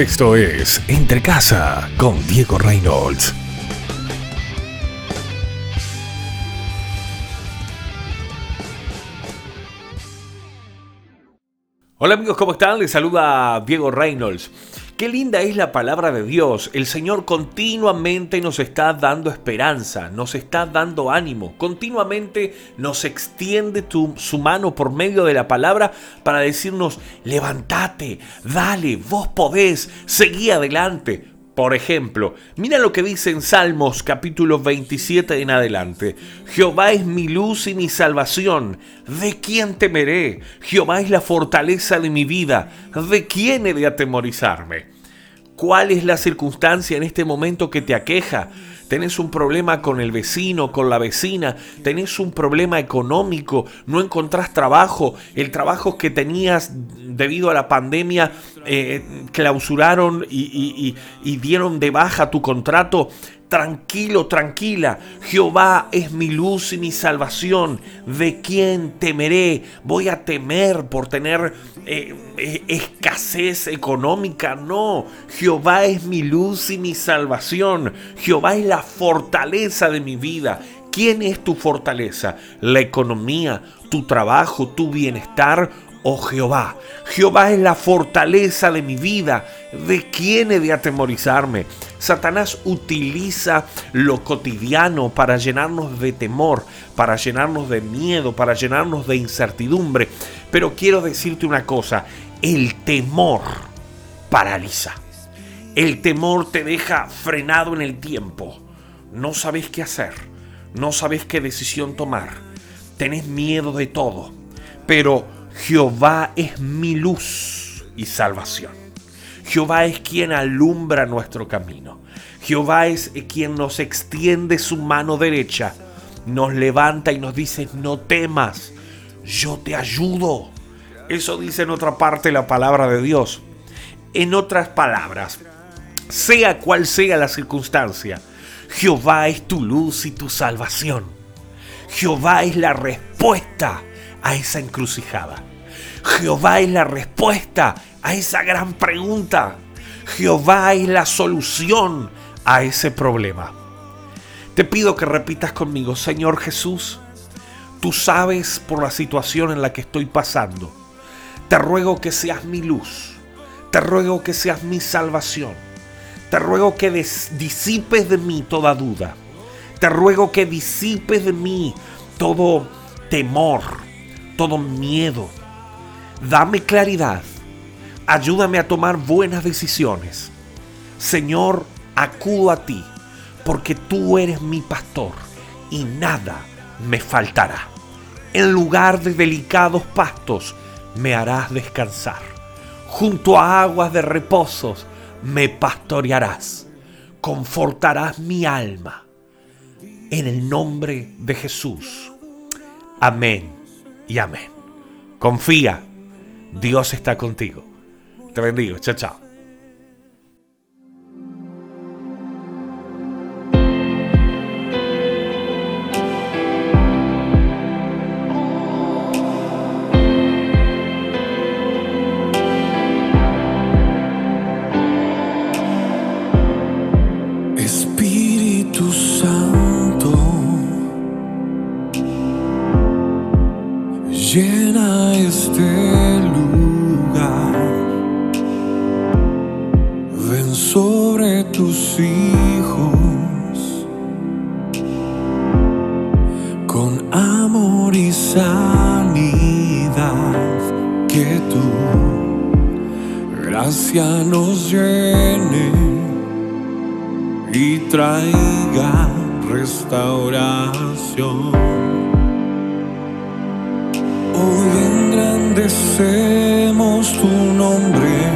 Esto es Entre Casa con Diego Reynolds. Hola amigos, ¿cómo están? Les saluda Diego Reynolds. Qué linda es la palabra de Dios. El Señor continuamente nos está dando esperanza, nos está dando ánimo, continuamente nos extiende su mano por medio de la palabra para decirnos, levántate, dale, vos podés, seguí adelante. Por ejemplo, mira lo que dice en Salmos capítulo 27 en adelante. Jehová es mi luz y mi salvación. ¿De quién temeré? Jehová es la fortaleza de mi vida. ¿De quién he de atemorizarme? ¿Cuál es la circunstancia en este momento que te aqueja? Tenés un problema con el vecino, con la vecina, tenés un problema económico, no encontrás trabajo, el trabajo que tenías debido a la pandemia eh, clausuraron y, dieron de baja tu contrato, Tranquilo, tranquila, Jehová es mi luz y mi salvación. ¿De quién temeré? Voy a temer por tener eh, eh, escasez económica. No, Jehová es mi luz y mi salvación. Jehová es la fortaleza de mi vida. ¿Quién es tu fortaleza? ¿La economía, tu trabajo, tu bienestar oh Jehová. Jehová es la fortaleza de mi vida. ¿De quién he de atemorizarme? Satanás utiliza lo cotidiano para llenarnos de temor, para llenarnos de miedo, para llenarnos de incertidumbre. Pero quiero decirte una cosa, el temor paraliza. El temor te deja frenado en el tiempo. No sabes qué hacer, no sabes qué decisión tomar. Tenés miedo de todo. Pero Jehová es mi luz y salvación. Jehová es quien alumbra nuestro camino. Jehová es quien nos extiende su mano derecha, nos levanta y nos dice, no temas, yo te ayudo. Eso dice en otra parte la palabra de Dios. En otras palabras, sea cual sea la circunstancia, Jehová es tu luz y tu salvación. Jehová es la respuesta a esa encrucijada. Jehová es la respuesta a esa gran pregunta. Jehová es la solución a ese problema. Te pido que repitas conmigo, Señor Jesús, tú sabes por la situación en la que estoy pasando. Te ruego que seas mi luz. Te ruego que seas mi salvación. Te ruego que disipes de mí toda duda. Te ruego que disipes de mí todo temor, todo miedo, Dame claridad. Ayúdame a tomar buenas decisiones. Señor, acudo a ti, porque tú eres mi pastor y nada me faltará. En lugar de delicados pastos me harás descansar. Junto a aguas de reposos me pastorearás. Confortarás mi alma. En el nombre de Jesús. Amén y amén. Confía Dios está contigo. Te bendigo. Chao, chao. Hijos con amor y sanidad que tu gracia nos llene y traiga restauración. Hoy engrandecemos tu nombre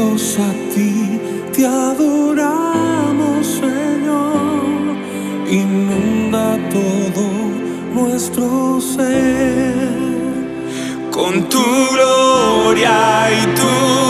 Unidos a ti te adoramos, Señor. Inunda todo nuestro ser con tu gloria y tu